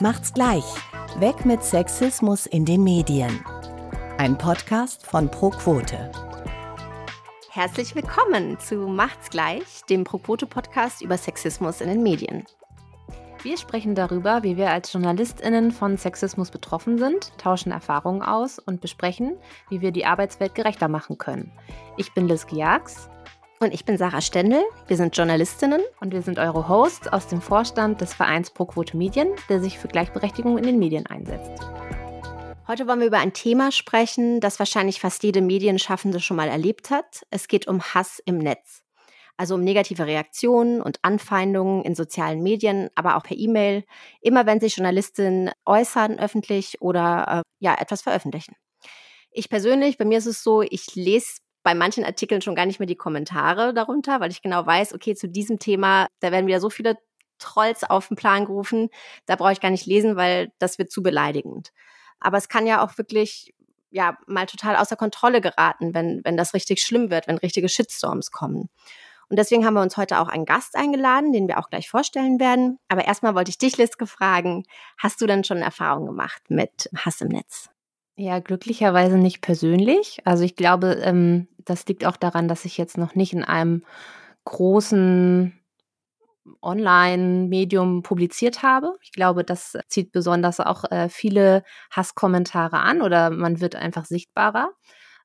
Macht's gleich. Weg mit Sexismus in den Medien. Ein Podcast von ProQuote. Herzlich willkommen zu Macht's gleich, dem ProQuote-Podcast über Sexismus in den Medien. Wir sprechen darüber, wie wir als JournalistInnen von Sexismus betroffen sind, tauschen Erfahrungen aus und besprechen, wie wir die Arbeitswelt gerechter machen können. Ich bin Liz Giax. Und ich bin Sarah Stendel. Wir sind Journalistinnen und wir sind eure Hosts aus dem Vorstand des Vereins Pro Quote Medien, der sich für Gleichberechtigung in den Medien einsetzt. Heute wollen wir über ein Thema sprechen, das wahrscheinlich fast jede Medienschaffende schon mal erlebt hat. Es geht um Hass im Netz. Also um negative Reaktionen und Anfeindungen in sozialen Medien, aber auch per E-Mail, immer wenn sich Journalistinnen äußern öffentlich oder äh, ja etwas veröffentlichen. Ich persönlich, bei mir ist es so, ich lese bei manchen Artikeln schon gar nicht mehr die Kommentare darunter, weil ich genau weiß, okay, zu diesem Thema, da werden wieder so viele Trolls auf den Plan gerufen, da brauche ich gar nicht lesen, weil das wird zu beleidigend. Aber es kann ja auch wirklich ja mal total außer Kontrolle geraten, wenn wenn das richtig schlimm wird, wenn richtige Shitstorms kommen. Und deswegen haben wir uns heute auch einen Gast eingeladen, den wir auch gleich vorstellen werden. Aber erstmal wollte ich dich, Liske, fragen, hast du denn schon Erfahrungen gemacht mit Hass im Netz? Ja, glücklicherweise nicht persönlich. Also ich glaube, ähm, das liegt auch daran, dass ich jetzt noch nicht in einem großen Online-Medium publiziert habe. Ich glaube, das zieht besonders auch äh, viele Hasskommentare an oder man wird einfach sichtbarer.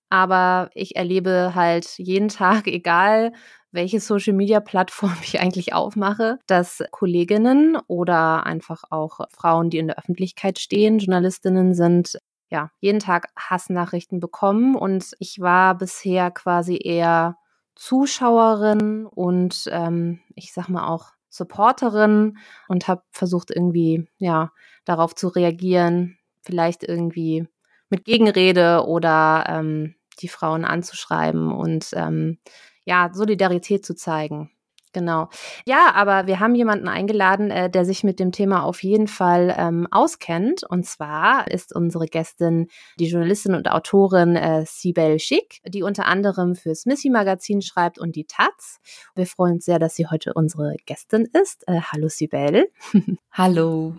Aber ich erlebe halt jeden Tag, egal welche Social-Media-Plattform ich eigentlich aufmache, dass Kolleginnen oder einfach auch Frauen, die in der Öffentlichkeit stehen, Journalistinnen sind, ja, jeden Tag Hassnachrichten bekommen und ich war bisher quasi eher Zuschauerin und ähm, ich sag mal auch Supporterin und habe versucht irgendwie ja darauf zu reagieren, vielleicht irgendwie mit Gegenrede oder ähm, die Frauen anzuschreiben und ähm, ja Solidarität zu zeigen. Genau. Ja, aber wir haben jemanden eingeladen, äh, der sich mit dem Thema auf jeden Fall ähm, auskennt. Und zwar ist unsere Gästin die Journalistin und Autorin äh, Sibel Schick, die unter anderem fürs Missy Magazin schreibt und die Taz. Wir freuen uns sehr, dass sie heute unsere Gästin ist. Äh, hallo Sibel. Hallo.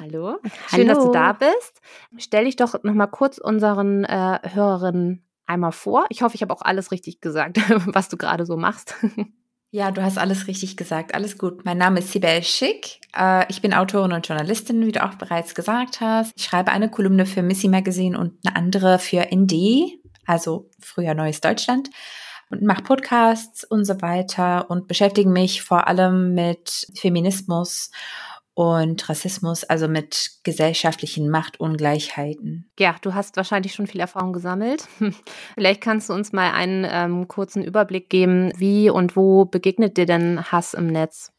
Hallo. Schön, Hallo. dass du da bist. Stell dich doch noch mal kurz unseren äh, Hörerinnen einmal vor. Ich hoffe, ich habe auch alles richtig gesagt, was du gerade so machst. Ja, du hast alles richtig gesagt. Alles gut. Mein Name ist Sibel Schick. Äh, ich bin Autorin und Journalistin, wie du auch bereits gesagt hast. Ich schreibe eine Kolumne für Missy Magazine und eine andere für ND, also früher Neues Deutschland und mache Podcasts und so weiter und beschäftige mich vor allem mit Feminismus und Rassismus, also mit gesellschaftlichen Machtungleichheiten. Ja, du hast wahrscheinlich schon viel Erfahrung gesammelt. Vielleicht kannst du uns mal einen ähm, kurzen Überblick geben, wie und wo begegnet dir denn Hass im Netz?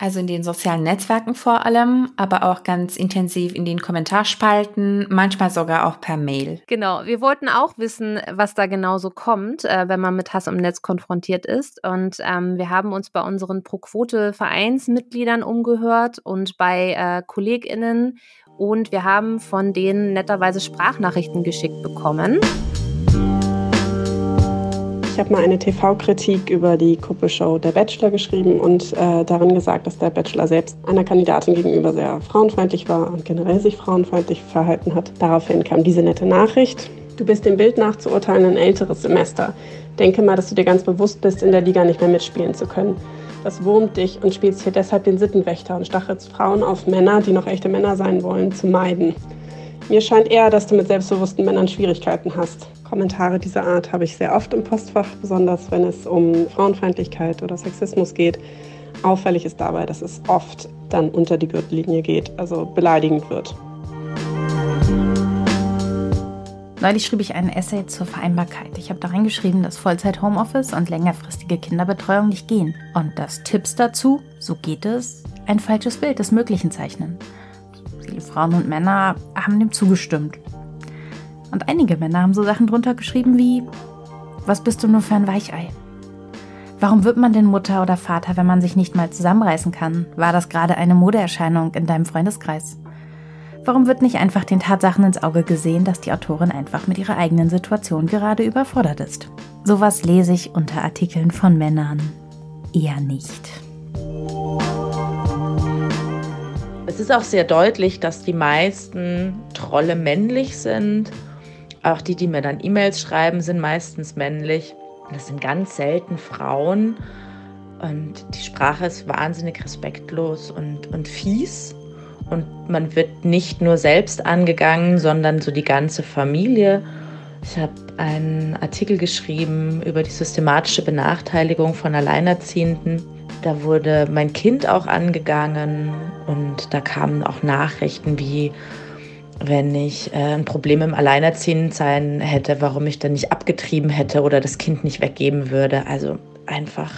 Also in den sozialen Netzwerken vor allem, aber auch ganz intensiv in den Kommentarspalten, manchmal sogar auch per Mail. Genau, wir wollten auch wissen, was da genau so kommt, äh, wenn man mit Hass im Netz konfrontiert ist. Und ähm, wir haben uns bei unseren Pro-Quote-Vereinsmitgliedern umgehört und bei äh, KollegInnen und wir haben von denen netterweise Sprachnachrichten geschickt bekommen. Ich habe mal eine TV-Kritik über die Kuppelshow Der Bachelor geschrieben und äh, darin gesagt, dass der Bachelor selbst einer Kandidatin gegenüber sehr frauenfeindlich war und generell sich frauenfeindlich verhalten hat. Daraufhin kam diese nette Nachricht. Du bist dem Bild nach zu urteilen ein älteres Semester. Denke mal, dass du dir ganz bewusst bist, in der Liga nicht mehr mitspielen zu können. Das wurmt dich und spielst hier deshalb den Sittenwächter und stachelst Frauen auf Männer, die noch echte Männer sein wollen, zu meiden. Mir scheint eher, dass du mit selbstbewussten Männern Schwierigkeiten hast. Kommentare dieser Art habe ich sehr oft im Postfach, besonders wenn es um Frauenfeindlichkeit oder Sexismus geht. Auffällig ist dabei, dass es oft dann unter die Gürtellinie geht, also beleidigend wird. Neulich schrieb ich einen Essay zur Vereinbarkeit. Ich habe da reingeschrieben, dass Vollzeit-Homeoffice und längerfristige Kinderbetreuung nicht gehen. Und dass Tipps dazu, so geht es, ein falsches Bild des Möglichen zeichnen. Viele Frauen und Männer haben dem zugestimmt. Und einige Männer haben so Sachen drunter geschrieben wie, was bist du nur für ein Weichei? Warum wird man denn Mutter oder Vater, wenn man sich nicht mal zusammenreißen kann? War das gerade eine Modeerscheinung in deinem Freundeskreis? Warum wird nicht einfach den Tatsachen ins Auge gesehen, dass die Autorin einfach mit ihrer eigenen Situation gerade überfordert ist? Sowas lese ich unter Artikeln von Männern eher nicht Es ist auch sehr deutlich, dass die meisten Trolle männlich sind. Auch die, die mir dann E-Mails schreiben, sind meistens männlich. Das sind ganz selten Frauen. Und die Sprache ist wahnsinnig respektlos und, und fies. Und man wird nicht nur selbst angegangen, sondern so die ganze Familie. Ich habe einen Artikel geschrieben über die systematische Benachteiligung von Alleinerziehenden. Da wurde mein Kind auch angegangen und da kamen auch Nachrichten wie, wenn ich äh, ein Problem im Alleinerziehendsein hätte, warum ich dann nicht abgetrieben hätte oder das Kind nicht weggeben würde. Also einfach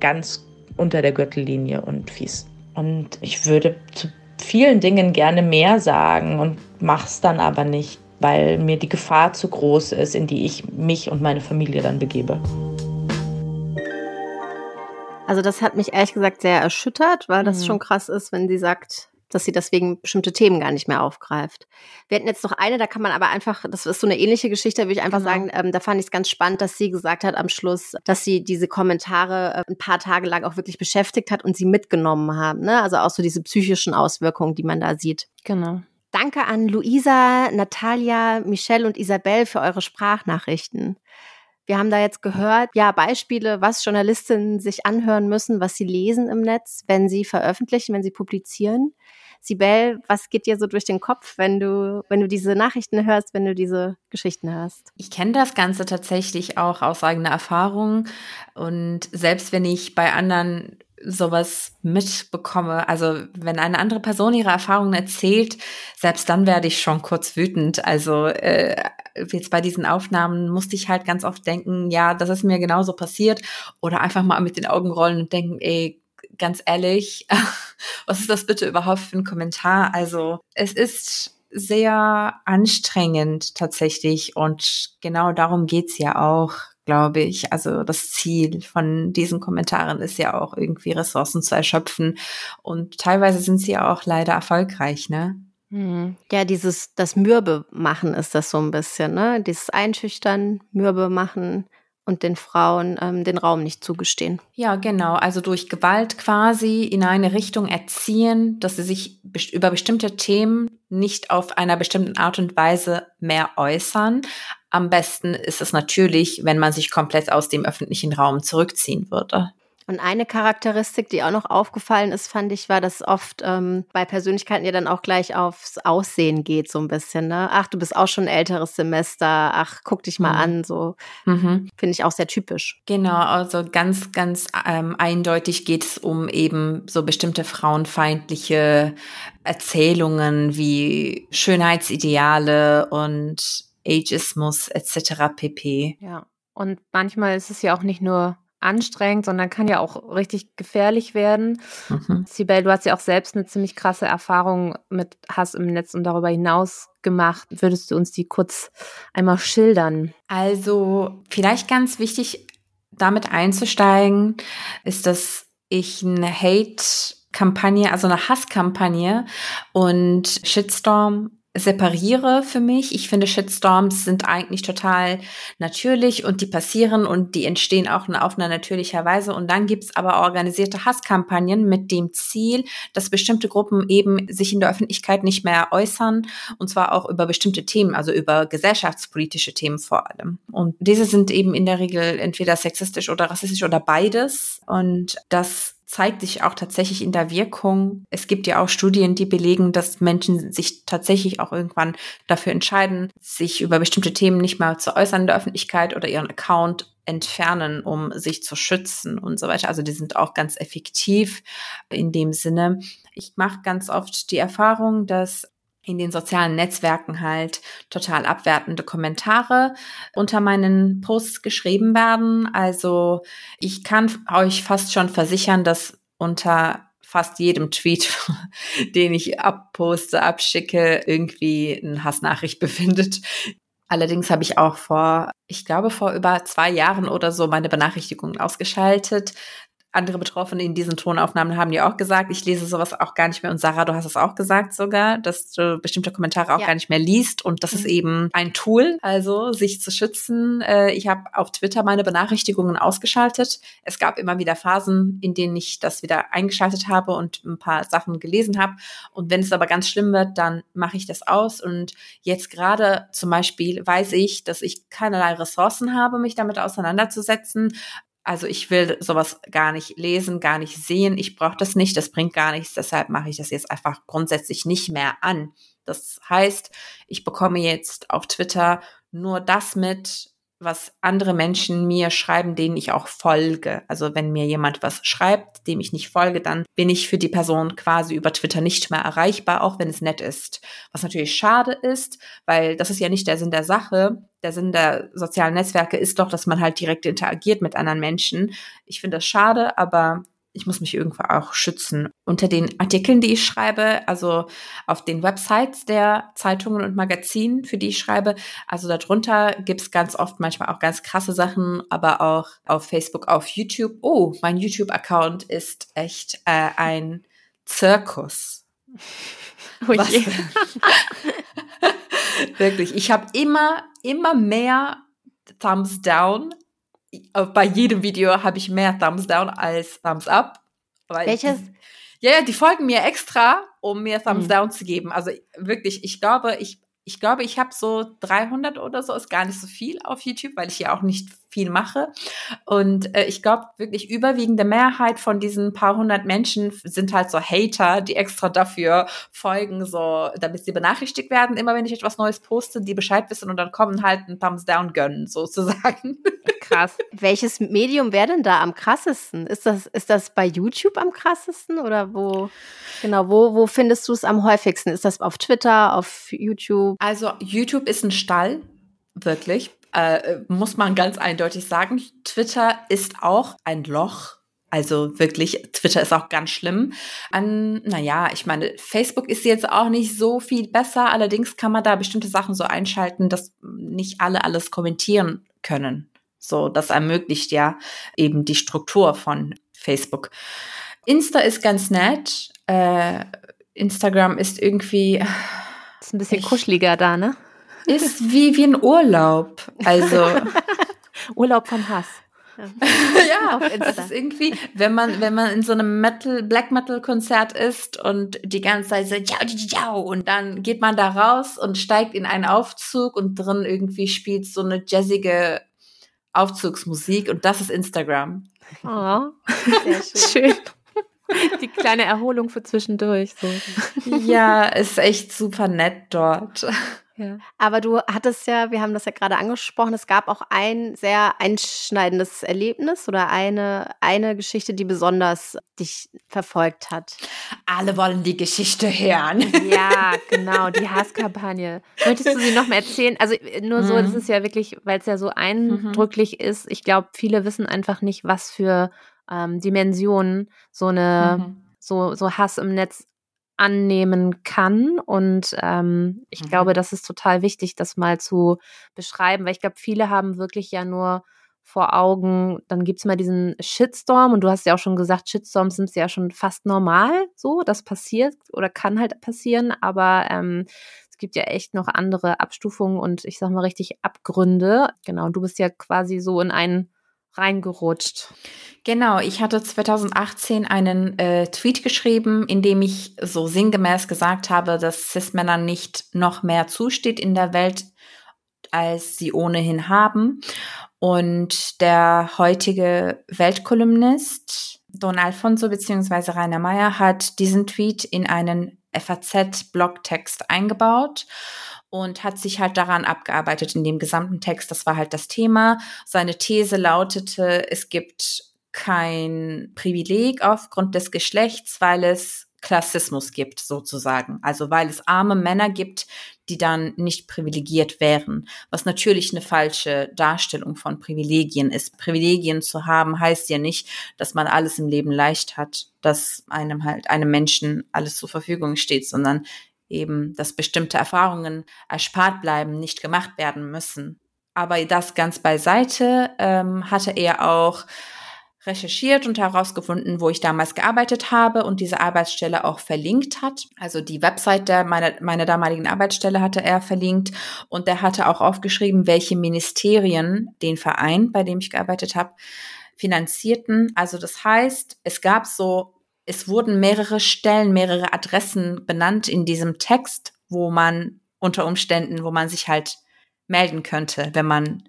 ganz unter der Gürtellinie und fies. Und ich würde zu vielen Dingen gerne mehr sagen und mache es dann aber nicht, weil mir die Gefahr zu groß ist, in die ich mich und meine Familie dann begebe. Also das hat mich ehrlich gesagt sehr erschüttert, weil das mhm. schon krass ist, wenn sie sagt, dass sie deswegen bestimmte Themen gar nicht mehr aufgreift. Wir hatten jetzt noch eine, da kann man aber einfach, das ist so eine ähnliche Geschichte, würde ich einfach genau. sagen, ähm, da fand ich es ganz spannend, dass sie gesagt hat am Schluss, dass sie diese Kommentare äh, ein paar Tage lang auch wirklich beschäftigt hat und sie mitgenommen haben. Ne? Also auch so diese psychischen Auswirkungen, die man da sieht. Genau. Danke an Luisa, Natalia, Michelle und Isabel für eure Sprachnachrichten. Wir haben da jetzt gehört, ja, Beispiele, was Journalistinnen sich anhören müssen, was sie lesen im Netz, wenn sie veröffentlichen, wenn sie publizieren. Sibel, was geht dir so durch den Kopf, wenn du, wenn du diese Nachrichten hörst, wenn du diese Geschichten hörst? Ich kenne das Ganze tatsächlich auch aus eigener Erfahrung. Und selbst wenn ich bei anderen sowas mitbekomme, also wenn eine andere Person ihre Erfahrungen erzählt, selbst dann werde ich schon kurz wütend. Also äh, jetzt bei diesen Aufnahmen musste ich halt ganz oft denken, ja, das ist mir genauso passiert oder einfach mal mit den Augen rollen und denken, ey, ganz ehrlich, was ist das bitte überhaupt für ein Kommentar? Also es ist sehr anstrengend tatsächlich und genau darum geht's ja auch, glaube ich. Also das Ziel von diesen Kommentaren ist ja auch irgendwie Ressourcen zu erschöpfen und teilweise sind sie ja auch leider erfolgreich, ne? Mhm. Ja, dieses, das Mürbe machen ist das so ein bisschen, ne? Dieses Einschüchtern, Mürbe machen, und den Frauen ähm, den Raum nicht zugestehen. Ja, genau. Also durch Gewalt quasi in eine Richtung erziehen, dass sie sich über bestimmte Themen nicht auf einer bestimmten Art und Weise mehr äußern. Am besten ist es natürlich, wenn man sich komplett aus dem öffentlichen Raum zurückziehen würde. Und eine Charakteristik, die auch noch aufgefallen ist, fand ich, war, dass oft ähm, bei Persönlichkeiten ja dann auch gleich aufs Aussehen geht, so ein bisschen. Ne? Ach, du bist auch schon ein älteres Semester. Ach, guck dich mal mhm. an. So mhm. finde ich auch sehr typisch. Genau, also ganz, ganz ähm, eindeutig geht es um eben so bestimmte frauenfeindliche Erzählungen wie Schönheitsideale und Ageismus etc. pp. Ja. Und manchmal ist es ja auch nicht nur anstrengend, sondern kann ja auch richtig gefährlich werden. Mhm. Sibel, du hast ja auch selbst eine ziemlich krasse Erfahrung mit Hass im Netz und darüber hinaus gemacht. Würdest du uns die kurz einmal schildern? Also vielleicht ganz wichtig, damit einzusteigen, ist, dass ich eine Hate-Kampagne, also eine Hasskampagne und Shitstorm separiere für mich. Ich finde, Shitstorms sind eigentlich total natürlich und die passieren und die entstehen auch auf einer natürlicher Weise. Und dann gibt's aber organisierte Hasskampagnen mit dem Ziel, dass bestimmte Gruppen eben sich in der Öffentlichkeit nicht mehr äußern und zwar auch über bestimmte Themen, also über gesellschaftspolitische Themen vor allem. Und diese sind eben in der Regel entweder sexistisch oder rassistisch oder beides. Und das zeigt sich auch tatsächlich in der Wirkung. Es gibt ja auch Studien, die belegen, dass Menschen sich tatsächlich auch irgendwann dafür entscheiden, sich über bestimmte Themen nicht mehr zu äußern in der Öffentlichkeit oder ihren Account entfernen, um sich zu schützen und so weiter. Also die sind auch ganz effektiv in dem Sinne. Ich mache ganz oft die Erfahrung, dass in den sozialen Netzwerken halt total abwertende Kommentare unter meinen Posts geschrieben werden. Also ich kann euch fast schon versichern, dass unter fast jedem Tweet, den ich abposte, abschicke, irgendwie eine Hassnachricht befindet. Allerdings habe ich auch vor, ich glaube vor über zwei Jahren oder so meine Benachrichtigungen ausgeschaltet, andere Betroffene in diesen Tonaufnahmen haben ja auch gesagt, ich lese sowas auch gar nicht mehr. Und Sarah, du hast es auch gesagt sogar, dass du bestimmte Kommentare auch ja. gar nicht mehr liest. Und das mhm. ist eben ein Tool, also sich zu schützen. Äh, ich habe auf Twitter meine Benachrichtigungen ausgeschaltet. Es gab immer wieder Phasen, in denen ich das wieder eingeschaltet habe und ein paar Sachen gelesen habe. Und wenn es aber ganz schlimm wird, dann mache ich das aus. Und jetzt gerade zum Beispiel weiß ich, dass ich keinerlei Ressourcen habe, mich damit auseinanderzusetzen. Also ich will sowas gar nicht lesen, gar nicht sehen. Ich brauche das nicht, das bringt gar nichts. Deshalb mache ich das jetzt einfach grundsätzlich nicht mehr an. Das heißt, ich bekomme jetzt auf Twitter nur das mit, was andere Menschen mir schreiben, denen ich auch folge. Also wenn mir jemand was schreibt, dem ich nicht folge, dann bin ich für die Person quasi über Twitter nicht mehr erreichbar, auch wenn es nett ist. Was natürlich schade ist, weil das ist ja nicht der Sinn der Sache. Der Sinn der sozialen Netzwerke ist doch, dass man halt direkt interagiert mit anderen Menschen. Ich finde das schade, aber ich muss mich irgendwo auch schützen. Unter den Artikeln, die ich schreibe, also auf den Websites der Zeitungen und Magazinen, für die ich schreibe, also darunter gibt's ganz oft manchmal auch ganz krasse Sachen, aber auch auf Facebook, auf YouTube. Oh, mein YouTube-Account ist echt äh, ein Zirkus. Oh je. Wirklich, ich habe immer, immer mehr Thumbs down bei jedem Video habe ich mehr Thumbs down als Thumbs up. Welches? ja, ja, die folgen mir extra, um mir Thumbs mhm. down zu geben. Also wirklich, ich glaube, ich ich glaube, ich habe so 300 oder so, ist gar nicht so viel auf YouTube, weil ich ja auch nicht viel mache. Und äh, ich glaube, wirklich überwiegende Mehrheit von diesen paar hundert Menschen sind halt so Hater, die extra dafür folgen, so, damit sie benachrichtigt werden, immer wenn ich etwas Neues poste, die Bescheid wissen und dann kommen halt ein Thumbs down gönnen, sozusagen. Krass. Welches Medium wäre denn da am krassesten? Ist das, ist das bei YouTube am krassesten oder wo? Genau, wo, wo findest du es am häufigsten? Ist das auf Twitter, auf YouTube? Also YouTube ist ein Stall, wirklich. Äh, muss man ganz eindeutig sagen. Twitter ist auch ein Loch. Also wirklich, Twitter ist auch ganz schlimm. An, naja, ich meine, Facebook ist jetzt auch nicht so viel besser. Allerdings kann man da bestimmte Sachen so einschalten, dass nicht alle alles kommentieren können. So, das ermöglicht ja eben die Struktur von Facebook. Insta ist ganz nett. Äh, Instagram ist irgendwie. Ist ein bisschen ich, kuscheliger da, ne? Ist wie, wie ein Urlaub. Also. Urlaub von Hass. ja, das ist irgendwie, wenn man, wenn man in so einem Metal, Black Metal Konzert ist und die ganze Zeit so, ciao, ciao, und dann geht man da raus und steigt in einen Aufzug und drin irgendwie spielt so eine jazzige Aufzugsmusik und das ist Instagram. Oh, sehr schön. schön. Die kleine Erholung für zwischendurch. So. Ja, ist echt super nett dort. Ja. Aber du hattest ja, wir haben das ja gerade angesprochen, es gab auch ein sehr einschneidendes Erlebnis oder eine, eine Geschichte, die besonders dich verfolgt hat. Alle wollen die Geschichte hören. Ja, genau, die Hasskampagne. Möchtest du sie noch mal erzählen? Also nur so, mhm. das ist ja wirklich, weil es ja so eindrücklich mhm. ist. Ich glaube, viele wissen einfach nicht, was für ähm, Dimensionen so eine mhm. so, so Hass im Netz annehmen kann. Und ähm, ich mhm. glaube, das ist total wichtig, das mal zu beschreiben, weil ich glaube, viele haben wirklich ja nur vor Augen, dann gibt es mal diesen Shitstorm und du hast ja auch schon gesagt, Shitstorms sind ja schon fast normal so, das passiert oder kann halt passieren, aber ähm, es gibt ja echt noch andere Abstufungen und ich sag mal richtig Abgründe. Genau, du bist ja quasi so in einen reingerutscht. Genau, ich hatte 2018 einen äh, Tweet geschrieben, in dem ich so sinngemäß gesagt habe, dass Cis-Männern nicht noch mehr zusteht in der Welt, als sie ohnehin haben. Und der heutige Weltkolumnist Don Alfonso bzw. Rainer Meyer hat diesen Tweet in einen FAZ-Blogtext eingebaut und hat sich halt daran abgearbeitet in dem gesamten Text. Das war halt das Thema. Seine These lautete, es gibt kein Privileg aufgrund des Geschlechts, weil es Klassismus gibt, sozusagen. Also weil es arme Männer gibt, die dann nicht privilegiert wären. Was natürlich eine falsche Darstellung von Privilegien ist. Privilegien zu haben heißt ja nicht, dass man alles im Leben leicht hat, dass einem halt einem Menschen alles zur Verfügung steht, sondern eben, dass bestimmte Erfahrungen erspart bleiben, nicht gemacht werden müssen. Aber das ganz beiseite ähm, hatte er auch recherchiert und herausgefunden, wo ich damals gearbeitet habe und diese Arbeitsstelle auch verlinkt hat. Also die Website der meiner, meiner damaligen Arbeitsstelle hatte er verlinkt und er hatte auch aufgeschrieben, welche Ministerien den Verein, bei dem ich gearbeitet habe, finanzierten. Also das heißt, es gab so, es wurden mehrere Stellen, mehrere Adressen benannt in diesem Text, wo man unter Umständen, wo man sich halt melden könnte, wenn man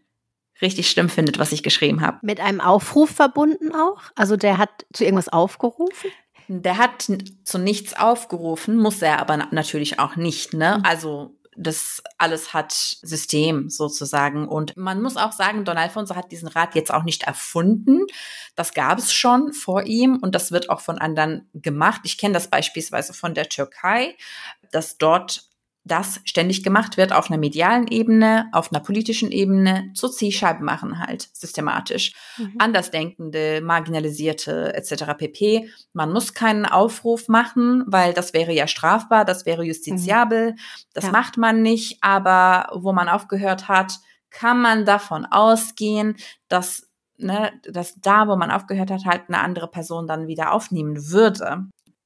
richtig schlimm findet, was ich geschrieben habe. Mit einem Aufruf verbunden auch? Also der hat zu irgendwas aufgerufen? Der hat zu nichts aufgerufen, muss er aber natürlich auch nicht, ne? Mhm. Also das alles hat System sozusagen. Und man muss auch sagen, Don Alfonso hat diesen Rat jetzt auch nicht erfunden. Das gab es schon vor ihm und das wird auch von anderen gemacht. Ich kenne das beispielsweise von der Türkei, dass dort das ständig gemacht wird auf einer medialen Ebene, auf einer politischen Ebene, zur Zielscheibe machen halt systematisch. Mhm. Andersdenkende, marginalisierte etc. pp. Man muss keinen Aufruf machen, weil das wäre ja strafbar, das wäre justiziabel. Mhm. Das ja. macht man nicht, aber wo man aufgehört hat, kann man davon ausgehen, dass Ne, dass da, wo man aufgehört hat, halt eine andere Person dann wieder aufnehmen würde.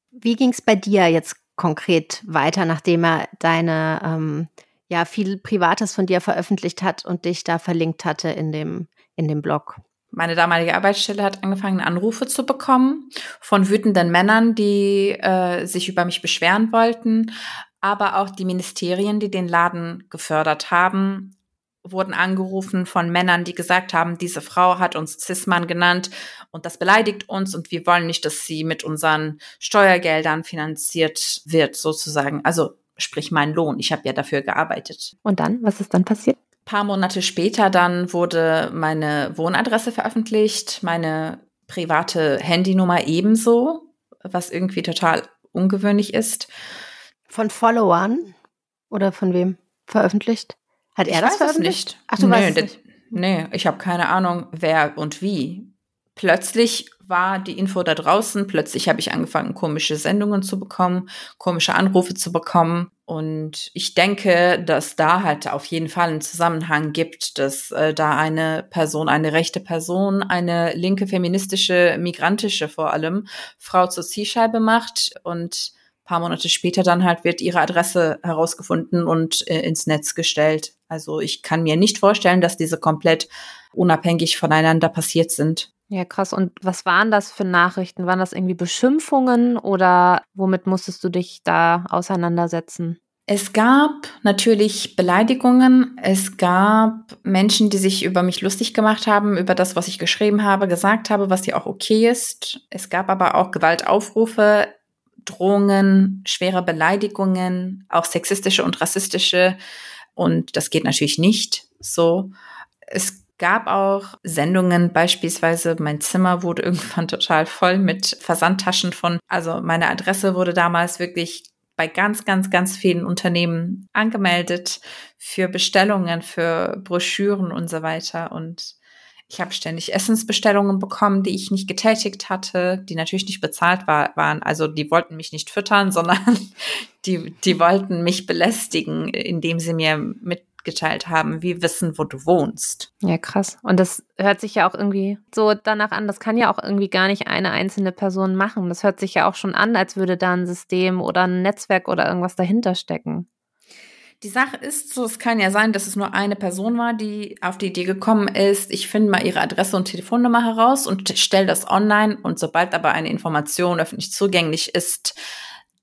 Wie ging es bei dir jetzt konkret weiter, nachdem er deine, ähm, ja, viel Privates von dir veröffentlicht hat und dich da verlinkt hatte in dem, in dem Blog? Meine damalige Arbeitsstelle hat angefangen, Anrufe zu bekommen von wütenden Männern, die äh, sich über mich beschweren wollten, aber auch die Ministerien, die den Laden gefördert haben, wurden angerufen von Männern, die gesagt haben, diese Frau hat uns Cis-Mann genannt und das beleidigt uns und wir wollen nicht, dass sie mit unseren Steuergeldern finanziert wird, sozusagen. Also sprich mein Lohn. Ich habe ja dafür gearbeitet. Und dann, was ist dann passiert? Ein paar Monate später dann wurde meine Wohnadresse veröffentlicht, meine private Handynummer ebenso, was irgendwie total ungewöhnlich ist. Von Followern oder von wem veröffentlicht? Hat er ich das veröffentlicht? Ach, du nee, weißt es nicht. Nee, ich habe keine Ahnung, wer und wie. Plötzlich war die Info da draußen. Plötzlich habe ich angefangen, komische Sendungen zu bekommen, komische Anrufe zu bekommen. Und ich denke, dass da halt auf jeden Fall einen Zusammenhang gibt, dass äh, da eine Person, eine rechte Person, eine linke feministische, migrantische vor allem Frau zur Zielscheibe macht und paar Monate später dann halt wird ihre Adresse herausgefunden und äh, ins Netz gestellt. Also ich kann mir nicht vorstellen, dass diese komplett unabhängig voneinander passiert sind. Ja, krass. Und was waren das für Nachrichten? Waren das irgendwie Beschimpfungen oder womit musstest du dich da auseinandersetzen? Es gab natürlich Beleidigungen. Es gab Menschen, die sich über mich lustig gemacht haben, über das, was ich geschrieben habe, gesagt habe, was ja auch okay ist. Es gab aber auch Gewaltaufrufe. Drohungen, schwere Beleidigungen, auch sexistische und rassistische. Und das geht natürlich nicht so. Es gab auch Sendungen, beispielsweise mein Zimmer wurde irgendwann total voll mit Versandtaschen von, also meine Adresse wurde damals wirklich bei ganz, ganz, ganz vielen Unternehmen angemeldet für Bestellungen, für Broschüren und so weiter. Und ich habe ständig Essensbestellungen bekommen, die ich nicht getätigt hatte, die natürlich nicht bezahlt war, waren. Also die wollten mich nicht füttern, sondern die, die wollten mich belästigen, indem sie mir mitgeteilt haben, wie wissen, wo du wohnst. Ja, krass. Und das hört sich ja auch irgendwie so danach an, das kann ja auch irgendwie gar nicht eine einzelne Person machen. Das hört sich ja auch schon an, als würde da ein System oder ein Netzwerk oder irgendwas dahinter stecken. Die Sache ist so, es kann ja sein, dass es nur eine Person war, die auf die Idee gekommen ist, ich finde mal ihre Adresse und Telefonnummer heraus und stelle das online. Und sobald aber eine Information öffentlich zugänglich ist,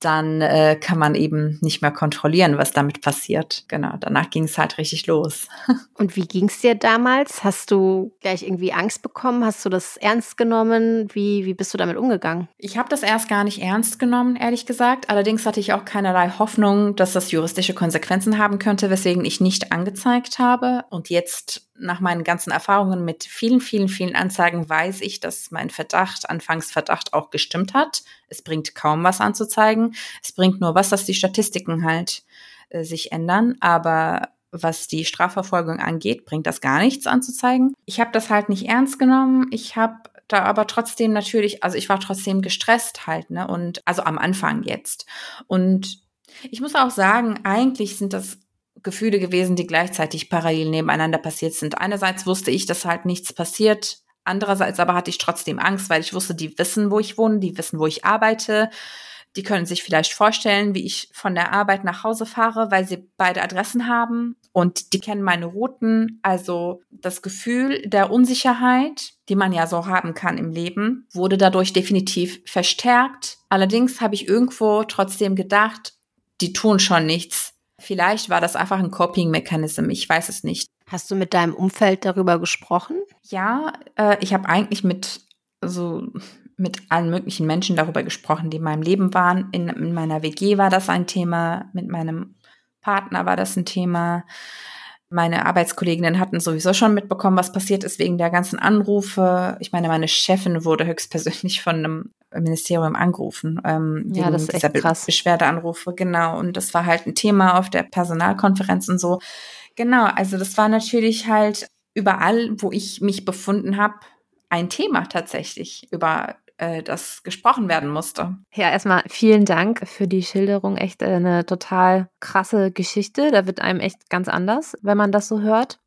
dann äh, kann man eben nicht mehr kontrollieren, was damit passiert. Genau, danach ging es halt richtig los. Und wie ging es dir damals? Hast du gleich irgendwie Angst bekommen? Hast du das ernst genommen? Wie, wie bist du damit umgegangen? Ich habe das erst gar nicht ernst genommen, ehrlich gesagt. Allerdings hatte ich auch keinerlei Hoffnung, dass das juristische Konsequenzen haben könnte, weswegen ich nicht angezeigt habe. Und jetzt nach meinen ganzen Erfahrungen mit vielen, vielen, vielen Anzeigen weiß ich, dass mein Verdacht, Anfangsverdacht auch gestimmt hat. Es bringt kaum was anzuzeigen. Es bringt nur was, dass die Statistiken halt äh, sich ändern. Aber was die Strafverfolgung angeht, bringt das gar nichts anzuzeigen. Ich habe das halt nicht ernst genommen. Ich habe da aber trotzdem natürlich, also ich war trotzdem gestresst halt, ne? Und also am Anfang jetzt. Und ich muss auch sagen, eigentlich sind das Gefühle gewesen, die gleichzeitig parallel nebeneinander passiert sind. Einerseits wusste ich, dass halt nichts passiert. Andererseits aber hatte ich trotzdem Angst, weil ich wusste, die wissen, wo ich wohne, die wissen, wo ich arbeite. Die können sich vielleicht vorstellen, wie ich von der Arbeit nach Hause fahre, weil sie beide Adressen haben und die kennen meine Routen. Also das Gefühl der Unsicherheit, die man ja so haben kann im Leben, wurde dadurch definitiv verstärkt. Allerdings habe ich irgendwo trotzdem gedacht, die tun schon nichts. Vielleicht war das einfach ein Coping-Mechanism, ich weiß es nicht. Hast du mit deinem Umfeld darüber gesprochen? Ja, äh, ich habe eigentlich mit so mit allen möglichen Menschen darüber gesprochen, die in meinem Leben waren. In, in meiner WG war das ein Thema, mit meinem Partner war das ein Thema. Meine Arbeitskolleginnen hatten sowieso schon mitbekommen, was passiert ist wegen der ganzen Anrufe. Ich meine, meine Chefin wurde höchstpersönlich von einem Ministerium angerufen. Ähm, ja, das ist echt krass. Beschwerdeanrufe, genau. Und das war halt ein Thema auf der Personalkonferenz und so. Genau, also das war natürlich halt überall, wo ich mich befunden habe, ein Thema tatsächlich, über äh, das gesprochen werden musste. Ja, erstmal vielen Dank für die Schilderung. Echt eine total krasse Geschichte. Da wird einem echt ganz anders, wenn man das so hört.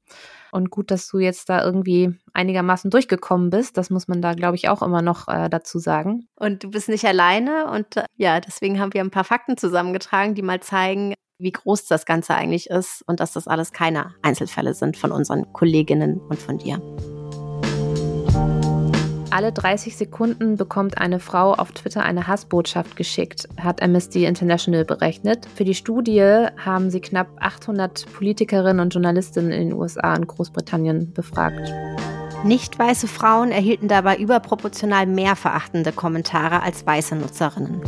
Und gut, dass du jetzt da irgendwie einigermaßen durchgekommen bist. Das muss man da, glaube ich, auch immer noch äh, dazu sagen. Und du bist nicht alleine. Und äh, ja, deswegen haben wir ein paar Fakten zusammengetragen, die mal zeigen, wie groß das Ganze eigentlich ist und dass das alles keine Einzelfälle sind von unseren Kolleginnen und von dir. Alle 30 Sekunden bekommt eine Frau auf Twitter eine Hassbotschaft geschickt, hat Amnesty International berechnet. Für die Studie haben sie knapp 800 Politikerinnen und Journalistinnen in den USA und Großbritannien befragt. Nicht weiße Frauen erhielten dabei überproportional mehr verachtende Kommentare als weiße Nutzerinnen.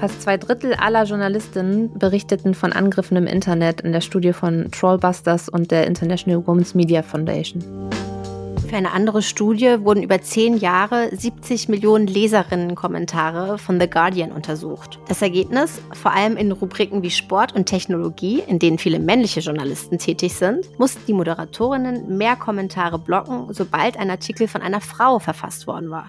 Fast zwei Drittel aller Journalistinnen berichteten von Angriffen im Internet in der Studie von Trollbusters und der International Women's Media Foundation. Für eine andere Studie wurden über zehn Jahre 70 Millionen Leserinnenkommentare von The Guardian untersucht. Das Ergebnis, vor allem in Rubriken wie Sport und Technologie, in denen viele männliche Journalisten tätig sind, mussten die Moderatorinnen mehr Kommentare blocken, sobald ein Artikel von einer Frau verfasst worden war.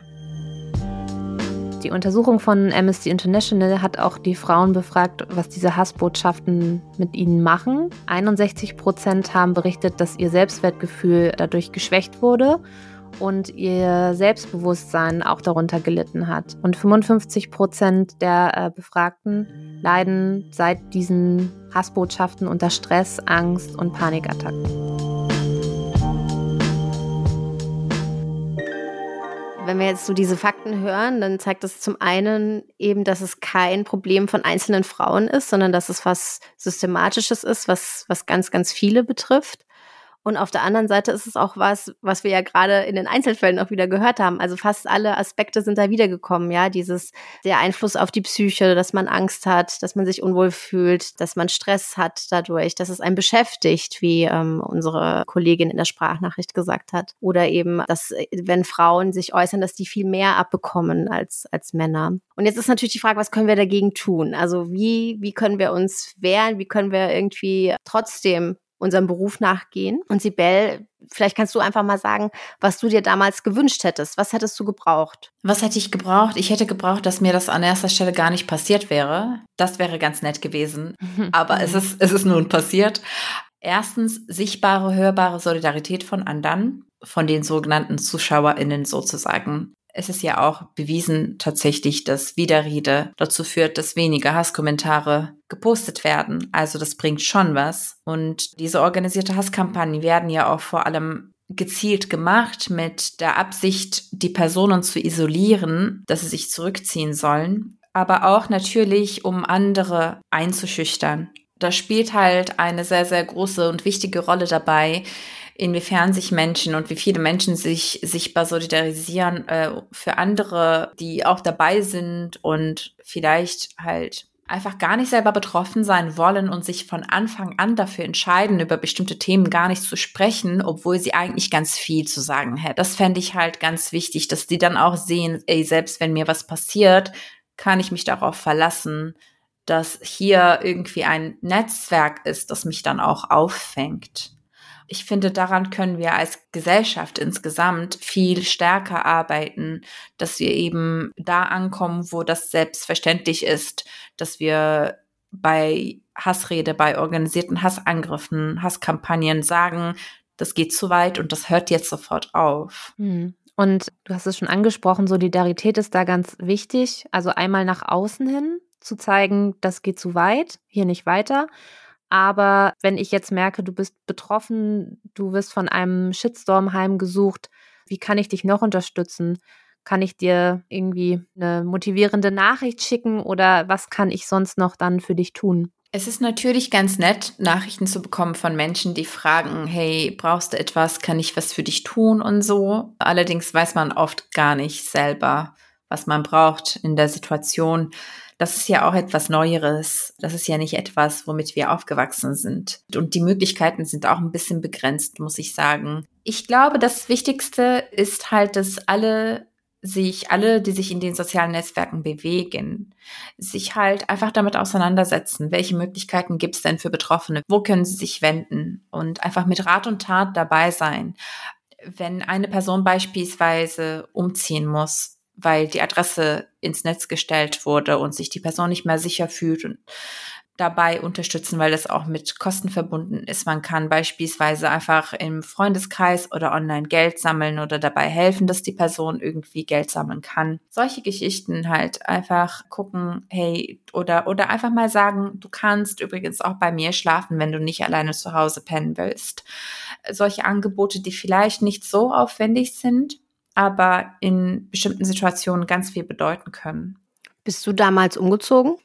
Die Untersuchung von Amnesty International hat auch die Frauen befragt, was diese Hassbotschaften mit ihnen machen. 61 Prozent haben berichtet, dass ihr Selbstwertgefühl dadurch geschwächt wurde und ihr Selbstbewusstsein auch darunter gelitten hat. Und 55 Prozent der äh, Befragten leiden seit diesen Hassbotschaften unter Stress, Angst und Panikattacken. Wenn wir jetzt so diese Fakten hören, dann zeigt das zum einen eben, dass es kein Problem von einzelnen Frauen ist, sondern dass es was Systematisches ist, was, was ganz, ganz viele betrifft. Und auf der anderen Seite ist es auch was, was wir ja gerade in den Einzelfällen auch wieder gehört haben. Also fast alle Aspekte sind da wiedergekommen, ja. Dieses, der Einfluss auf die Psyche, dass man Angst hat, dass man sich unwohl fühlt, dass man Stress hat dadurch, dass es einen beschäftigt, wie ähm, unsere Kollegin in der Sprachnachricht gesagt hat. Oder eben, dass, wenn Frauen sich äußern, dass die viel mehr abbekommen als, als Männer. Und jetzt ist natürlich die Frage, was können wir dagegen tun? Also wie, wie können wir uns wehren? Wie können wir irgendwie trotzdem unserem Beruf nachgehen. Und Sibel, vielleicht kannst du einfach mal sagen, was du dir damals gewünscht hättest. Was hättest du gebraucht? Was hätte ich gebraucht? Ich hätte gebraucht, dass mir das an erster Stelle gar nicht passiert wäre. Das wäre ganz nett gewesen. Aber es ist, es ist nun passiert. Erstens sichtbare, hörbare Solidarität von anderen, von den sogenannten ZuschauerInnen sozusagen es ist ja auch bewiesen tatsächlich, dass Widerrede dazu führt, dass weniger Hasskommentare gepostet werden. Also das bringt schon was. Und diese organisierte Hasskampagnen werden ja auch vor allem gezielt gemacht mit der Absicht, die Personen zu isolieren, dass sie sich zurückziehen sollen, aber auch natürlich, um andere einzuschüchtern. Da spielt halt eine sehr, sehr große und wichtige Rolle dabei, inwiefern sich Menschen und wie viele Menschen sich sichtbar solidarisieren äh, für andere, die auch dabei sind und vielleicht halt einfach gar nicht selber betroffen sein wollen und sich von Anfang an dafür entscheiden, über bestimmte Themen gar nicht zu sprechen, obwohl sie eigentlich ganz viel zu sagen hätten. Das fände ich halt ganz wichtig, dass die dann auch sehen, ey, selbst wenn mir was passiert, kann ich mich darauf verlassen, dass hier irgendwie ein Netzwerk ist, das mich dann auch auffängt ich finde, daran können wir als Gesellschaft insgesamt viel stärker arbeiten, dass wir eben da ankommen, wo das selbstverständlich ist, dass wir bei Hassrede, bei organisierten Hassangriffen, Hasskampagnen sagen, das geht zu weit und das hört jetzt sofort auf. Hm. Und du hast es schon angesprochen, Solidarität ist da ganz wichtig. Also einmal nach außen hin zu zeigen, das geht zu weit, hier nicht weiter. Aber wenn ich jetzt merke, du bist betroffen, du wirst von einem Shitstorm heimgesucht, wie kann ich dich noch unterstützen? Kann ich dir irgendwie eine motivierende Nachricht schicken oder was kann ich sonst noch dann für dich tun? Es ist natürlich ganz nett, Nachrichten zu bekommen von Menschen, die fragen, hey, brauchst du etwas, kann ich was für dich tun und so. Allerdings weiß man oft gar nicht selber, was man braucht in der Situation. Das ist ja auch etwas Neueres. Das ist ja nicht etwas, womit wir aufgewachsen sind. Und die Möglichkeiten sind auch ein bisschen begrenzt, muss ich sagen. Ich glaube, das Wichtigste ist halt, dass alle sich alle, die sich in den sozialen Netzwerken bewegen, sich halt einfach damit auseinandersetzen, welche Möglichkeiten gibt es denn für Betroffene, wo können sie sich wenden und einfach mit Rat und Tat dabei sein. Wenn eine Person beispielsweise umziehen muss, weil die Adresse ins Netz gestellt wurde und sich die Person nicht mehr sicher fühlt und dabei unterstützen, weil das auch mit Kosten verbunden ist. Man kann beispielsweise einfach im Freundeskreis oder online Geld sammeln oder dabei helfen, dass die Person irgendwie Geld sammeln kann. Solche Geschichten halt einfach gucken, hey, oder, oder einfach mal sagen, du kannst übrigens auch bei mir schlafen, wenn du nicht alleine zu Hause pennen willst. Solche Angebote, die vielleicht nicht so aufwendig sind, aber in bestimmten Situationen ganz viel bedeuten können. Bist du damals umgezogen?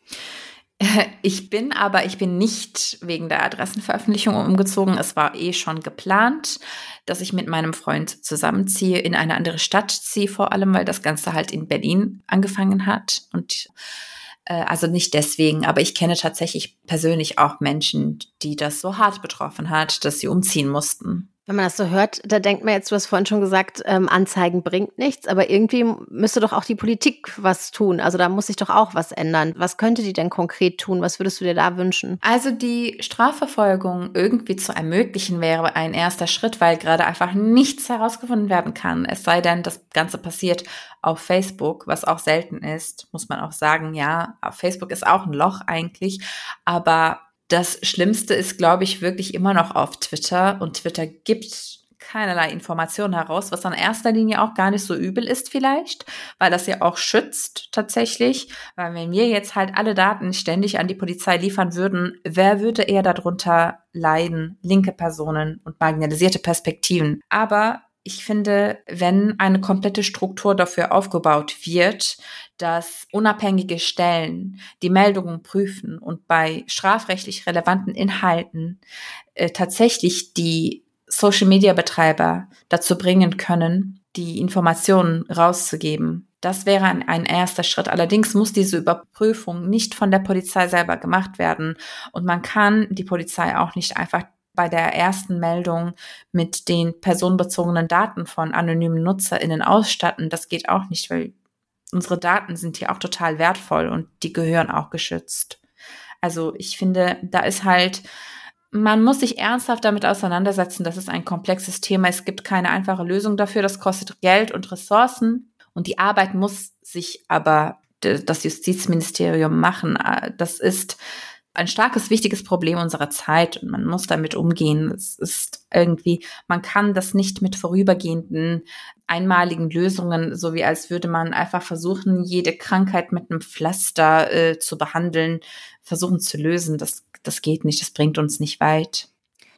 Ich bin aber, ich bin nicht wegen der Adressenveröffentlichung umgezogen. Es war eh schon geplant, dass ich mit meinem Freund zusammenziehe, in eine andere Stadt ziehe, vor allem, weil das Ganze halt in Berlin angefangen hat. Und äh, also nicht deswegen, aber ich kenne tatsächlich persönlich auch Menschen, die das so hart betroffen hat, dass sie umziehen mussten. Wenn man das so hört, da denkt man jetzt, du hast vorhin schon gesagt, ähm, Anzeigen bringt nichts, aber irgendwie müsste doch auch die Politik was tun. Also da muss sich doch auch was ändern. Was könnte die denn konkret tun? Was würdest du dir da wünschen? Also die Strafverfolgung irgendwie zu ermöglichen wäre ein erster Schritt, weil gerade einfach nichts herausgefunden werden kann. Es sei denn, das Ganze passiert auf Facebook, was auch selten ist, muss man auch sagen. Ja, auf Facebook ist auch ein Loch eigentlich, aber das Schlimmste ist, glaube ich, wirklich immer noch auf Twitter. Und Twitter gibt keinerlei Informationen heraus, was in erster Linie auch gar nicht so übel ist vielleicht, weil das ja auch schützt tatsächlich. Weil wenn wir jetzt halt alle Daten ständig an die Polizei liefern würden, wer würde eher darunter leiden? Linke Personen und marginalisierte Perspektiven. Aber ich finde, wenn eine komplette Struktur dafür aufgebaut wird, dass unabhängige Stellen die Meldungen prüfen und bei strafrechtlich relevanten Inhalten äh, tatsächlich die Social-Media-Betreiber dazu bringen können, die Informationen rauszugeben. Das wäre ein, ein, erster Schritt. Allerdings muss diese Überprüfung nicht von der Polizei selber gemacht werden. Und man kann die Polizei auch nicht einfach bei der ersten Meldung mit den personenbezogenen Daten von anonymen NutzerInnen ausstatten. Das geht auch nicht, weil unsere Daten sind hier auch total wertvoll und die gehören auch geschützt. Also ich finde, da ist halt, man muss sich ernsthaft damit auseinandersetzen. Das ist ein komplexes Thema. Es gibt keine einfache Lösung dafür. Das kostet Geld und Ressourcen. Und die Arbeit muss sich aber das Justizministerium machen. Das ist ein starkes, wichtiges Problem unserer Zeit und man muss damit umgehen. Es ist irgendwie, man kann das nicht mit vorübergehenden, einmaligen Lösungen, so wie als würde man einfach versuchen, jede Krankheit mit einem Pflaster äh, zu behandeln, versuchen zu lösen. Das, das geht nicht, das bringt uns nicht weit.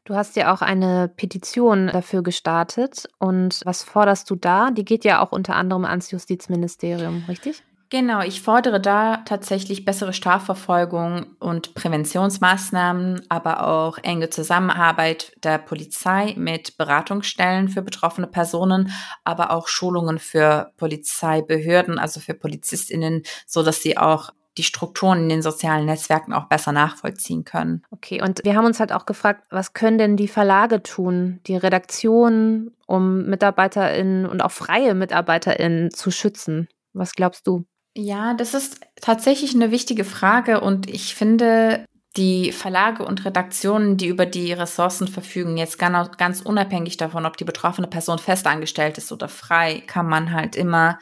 Du hast ja auch eine Petition dafür gestartet. Und was forderst du da? Die geht ja auch unter anderem ans Justizministerium, richtig? Genau, ich fordere da tatsächlich bessere Strafverfolgung und Präventionsmaßnahmen, aber auch enge Zusammenarbeit der Polizei mit Beratungsstellen für betroffene Personen, aber auch Schulungen für Polizeibehörden, also für Polizistinnen, so dass sie auch die Strukturen in den sozialen Netzwerken auch besser nachvollziehen können. Okay, und wir haben uns halt auch gefragt, was können denn die Verlage tun, die Redaktionen, um MitarbeiterInnen und auch freie MitarbeiterInnen zu schützen? Was glaubst du? Ja, das ist tatsächlich eine wichtige Frage und ich finde, die Verlage und Redaktionen, die über die Ressourcen verfügen, jetzt ganz, unabhängig davon, ob die betroffene Person festangestellt ist oder frei, kann man halt immer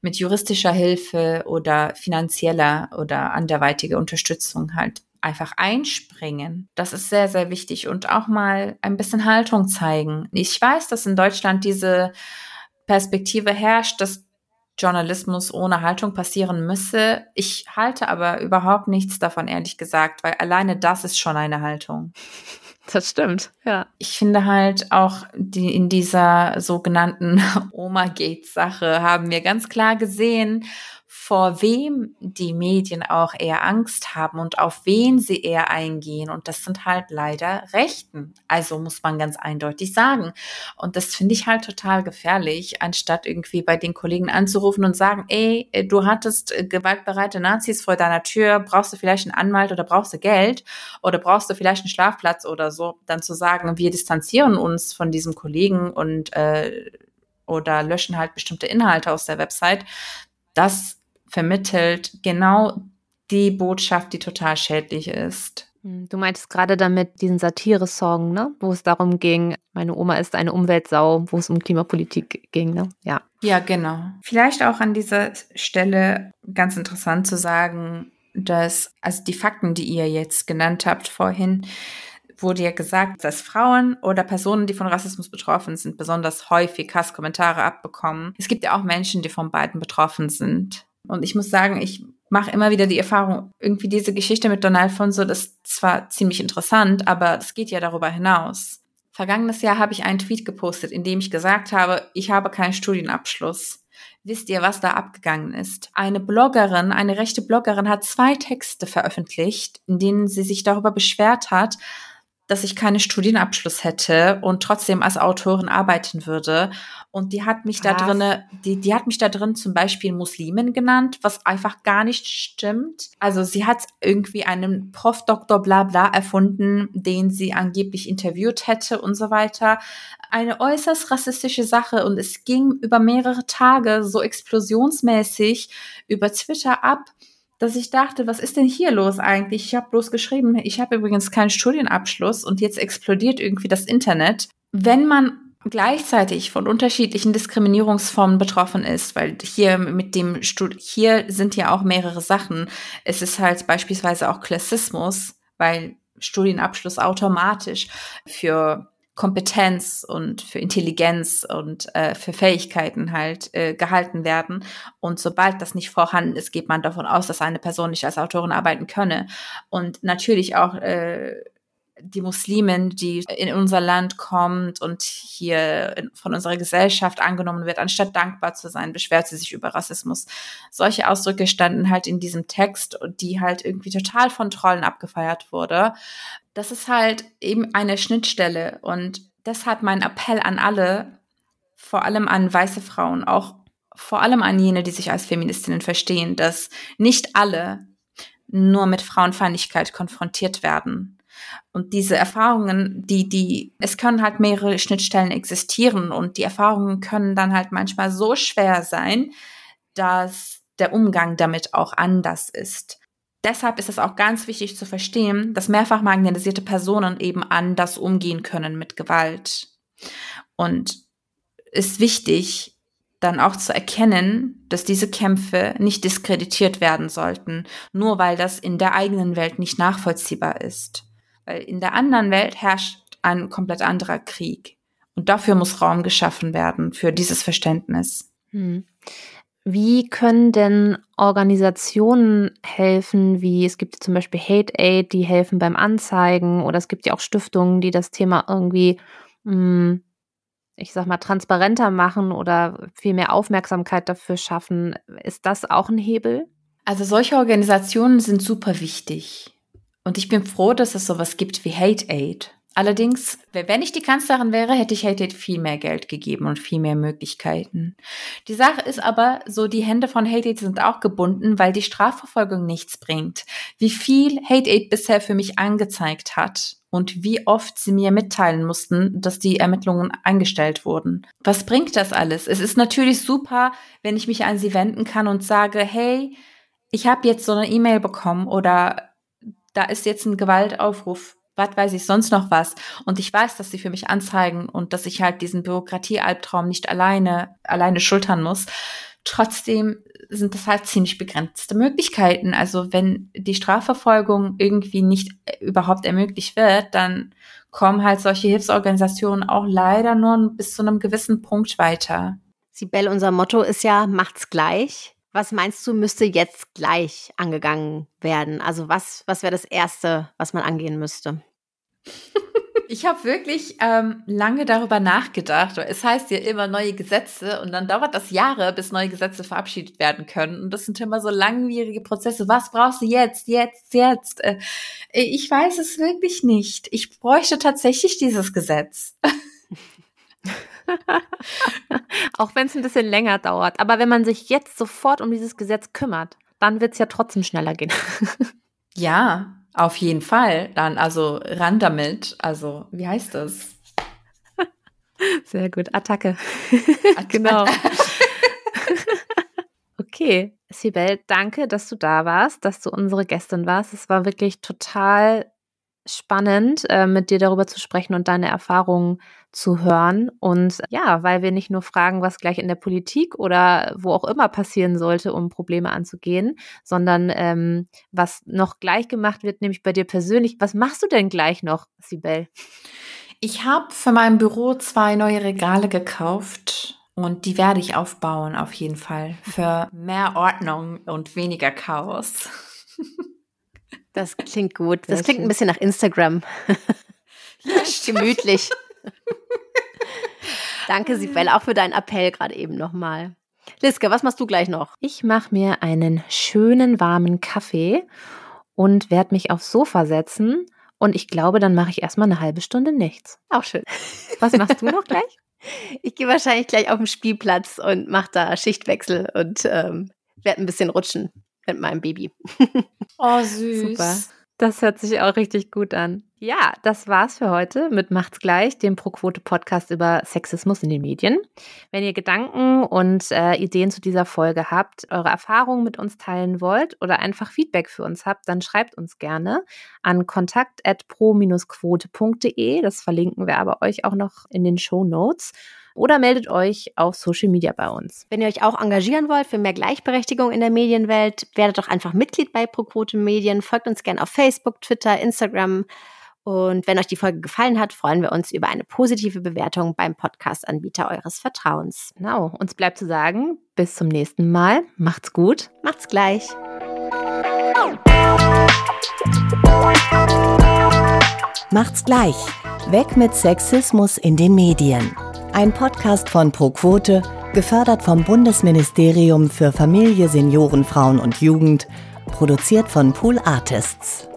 mit juristischer Hilfe oder finanzieller oder anderweitiger Unterstützung halt einfach einspringen. Das ist sehr, sehr wichtig und auch mal ein bisschen Haltung zeigen. Ich weiß, dass in Deutschland diese Perspektive herrscht, dass Journalismus ohne Haltung passieren müsse. Ich halte aber überhaupt nichts davon, ehrlich gesagt, weil alleine das ist schon eine Haltung. Das stimmt, ja. Ich finde halt auch die, in dieser sogenannten Oma Gates Sache haben wir ganz klar gesehen, vor wem die Medien auch eher Angst haben und auf wen sie eher eingehen. Und das sind halt leider Rechten. Also muss man ganz eindeutig sagen. Und das finde ich halt total gefährlich, anstatt irgendwie bei den Kollegen anzurufen und sagen, ey, du hattest gewaltbereite Nazis vor deiner Tür, brauchst du vielleicht einen Anwalt oder brauchst du Geld oder brauchst du vielleicht einen Schlafplatz oder so, dann zu sagen, wir distanzieren uns von diesem Kollegen und äh, oder löschen halt bestimmte Inhalte aus der Website. Das vermittelt genau die Botschaft, die total schädlich ist. Hm, du meintest gerade damit diesen Satire-Song, ne? wo es darum ging, meine Oma ist eine Umweltsau, wo es um Klimapolitik ging, ne? Ja. Ja, genau. Vielleicht auch an dieser Stelle ganz interessant zu sagen, dass, also die Fakten, die ihr jetzt genannt habt vorhin, wurde ja gesagt, dass Frauen oder Personen, die von Rassismus betroffen sind, besonders häufig Hasskommentare abbekommen. Es gibt ja auch Menschen, die von beiden betroffen sind. Und ich muss sagen, ich mache immer wieder die Erfahrung, irgendwie diese Geschichte mit Donald Fonso, das ist zwar ziemlich interessant, aber das geht ja darüber hinaus. Vergangenes Jahr habe ich einen Tweet gepostet, in dem ich gesagt habe, ich habe keinen Studienabschluss. Wisst ihr, was da abgegangen ist? Eine Bloggerin, eine rechte Bloggerin hat zwei Texte veröffentlicht, in denen sie sich darüber beschwert hat, dass ich keinen Studienabschluss hätte und trotzdem als Autorin arbeiten würde. Und die hat mich was? da drinne, die, die hat mich da drin zum Beispiel Muslimin genannt, was einfach gar nicht stimmt. Also sie hat irgendwie einen Prof Doktor bla bla erfunden, den sie angeblich interviewt hätte und so weiter. Eine äußerst rassistische Sache und es ging über mehrere Tage so explosionsmäßig über Twitter ab dass ich dachte, was ist denn hier los eigentlich? Ich habe bloß geschrieben, ich habe übrigens keinen Studienabschluss und jetzt explodiert irgendwie das Internet. Wenn man gleichzeitig von unterschiedlichen Diskriminierungsformen betroffen ist, weil hier mit dem Stud hier sind ja auch mehrere Sachen. Es ist halt beispielsweise auch Klassismus, weil Studienabschluss automatisch für Kompetenz und für Intelligenz und äh, für Fähigkeiten halt äh, gehalten werden. Und sobald das nicht vorhanden ist, geht man davon aus, dass eine Person nicht als Autorin arbeiten könne. Und natürlich auch äh, die Muslimen, die in unser Land kommt und hier von unserer Gesellschaft angenommen wird, anstatt dankbar zu sein, beschwert sie sich über Rassismus. Solche Ausdrücke standen halt in diesem Text, die halt irgendwie total von Trollen abgefeiert wurde. Das ist halt eben eine Schnittstelle und deshalb mein Appell an alle, vor allem an weiße Frauen, auch vor allem an jene, die sich als Feministinnen verstehen, dass nicht alle nur mit Frauenfeindlichkeit konfrontiert werden und diese Erfahrungen, die, die, es können halt mehrere Schnittstellen existieren und die Erfahrungen können dann halt manchmal so schwer sein, dass der Umgang damit auch anders ist. Deshalb ist es auch ganz wichtig zu verstehen, dass mehrfach marginalisierte Personen eben anders umgehen können mit Gewalt. Und ist wichtig, dann auch zu erkennen, dass diese Kämpfe nicht diskreditiert werden sollten, nur weil das in der eigenen Welt nicht nachvollziehbar ist. Weil in der anderen Welt herrscht ein komplett anderer Krieg. Und dafür muss Raum geschaffen werden, für dieses Verständnis. Hm. Wie können denn Organisationen helfen, wie es gibt zum Beispiel Hate Aid, die helfen beim Anzeigen oder es gibt ja auch Stiftungen, die das Thema irgendwie, hm, ich sag mal, transparenter machen oder viel mehr Aufmerksamkeit dafür schaffen. Ist das auch ein Hebel? Also solche Organisationen sind super wichtig. Und ich bin froh, dass es sowas gibt wie Hate Aid. Allerdings, wenn ich die Kanzlerin wäre, hätte ich Hate Aid viel mehr Geld gegeben und viel mehr Möglichkeiten. Die Sache ist aber, so die Hände von Hate Aid sind auch gebunden, weil die Strafverfolgung nichts bringt. Wie viel Hate Aid bisher für mich angezeigt hat und wie oft sie mir mitteilen mussten, dass die Ermittlungen eingestellt wurden. Was bringt das alles? Es ist natürlich super, wenn ich mich an sie wenden kann und sage, hey, ich habe jetzt so eine E-Mail bekommen oder da ist jetzt ein Gewaltaufruf, was weiß ich sonst noch was. Und ich weiß, dass sie für mich anzeigen und dass ich halt diesen Bürokratiealbtraum nicht alleine, alleine schultern muss. Trotzdem sind das halt ziemlich begrenzte Möglichkeiten. Also wenn die Strafverfolgung irgendwie nicht äh, überhaupt ermöglicht wird, dann kommen halt solche Hilfsorganisationen auch leider nur bis zu einem gewissen Punkt weiter. Sibel, unser Motto ist ja, macht's gleich. Was meinst du, müsste jetzt gleich angegangen werden? Also was, was wäre das Erste, was man angehen müsste? Ich habe wirklich ähm, lange darüber nachgedacht. Es heißt ja immer neue Gesetze und dann dauert das Jahre, bis neue Gesetze verabschiedet werden können. Und das sind immer so langwierige Prozesse. Was brauchst du jetzt, jetzt, jetzt? Äh, ich weiß es wirklich nicht. Ich bräuchte tatsächlich dieses Gesetz. Auch wenn es ein bisschen länger dauert. Aber wenn man sich jetzt sofort um dieses Gesetz kümmert, dann wird es ja trotzdem schneller gehen. ja, auf jeden Fall. Dann, also ran damit. Also, wie heißt das? Sehr gut. Attacke. genau. okay. Sibel, danke, dass du da warst, dass du unsere Gästin warst. Es war wirklich total spannend, äh, mit dir darüber zu sprechen und deine Erfahrungen zu hören. Und ja, weil wir nicht nur fragen, was gleich in der Politik oder wo auch immer passieren sollte, um Probleme anzugehen, sondern ähm, was noch gleich gemacht wird, nämlich bei dir persönlich. Was machst du denn gleich noch, Sibel? Ich habe für mein Büro zwei neue Regale gekauft. Und die werde ich aufbauen, auf jeden Fall. Für mehr Ordnung und weniger Chaos. Das klingt gut. Das klingt ein bisschen nach Instagram. Ja, Gemütlich. Danke, Sibel, auch für deinen Appell gerade eben nochmal. Liske, was machst du gleich noch? Ich mache mir einen schönen warmen Kaffee und werde mich aufs Sofa setzen. Und ich glaube, dann mache ich erstmal eine halbe Stunde nichts. Auch schön. Was machst du noch gleich? Ich gehe wahrscheinlich gleich auf den Spielplatz und mache da Schichtwechsel und ähm, werde ein bisschen rutschen mit meinem Baby. Oh, süß. Super. Das hört sich auch richtig gut an. Ja, das war's für heute mit Macht's gleich, dem Proquote Podcast über Sexismus in den Medien. Wenn ihr Gedanken und äh, Ideen zu dieser Folge habt, eure Erfahrungen mit uns teilen wollt oder einfach Feedback für uns habt, dann schreibt uns gerne an kontakt@pro-quote.de. Das verlinken wir aber euch auch noch in den Show Notes oder meldet euch auf Social Media bei uns. Wenn ihr euch auch engagieren wollt für mehr Gleichberechtigung in der Medienwelt, werdet doch einfach Mitglied bei ProQuote Medien, folgt uns gerne auf Facebook, Twitter, Instagram. Und wenn euch die Folge gefallen hat, freuen wir uns über eine positive Bewertung beim Podcast-Anbieter eures Vertrauens. Genau, uns bleibt zu sagen, bis zum nächsten Mal. Macht's gut. Macht's gleich. Macht's gleich. Weg mit Sexismus in den Medien. Ein Podcast von ProQuote, gefördert vom Bundesministerium für Familie, Senioren, Frauen und Jugend, produziert von Pool Artists.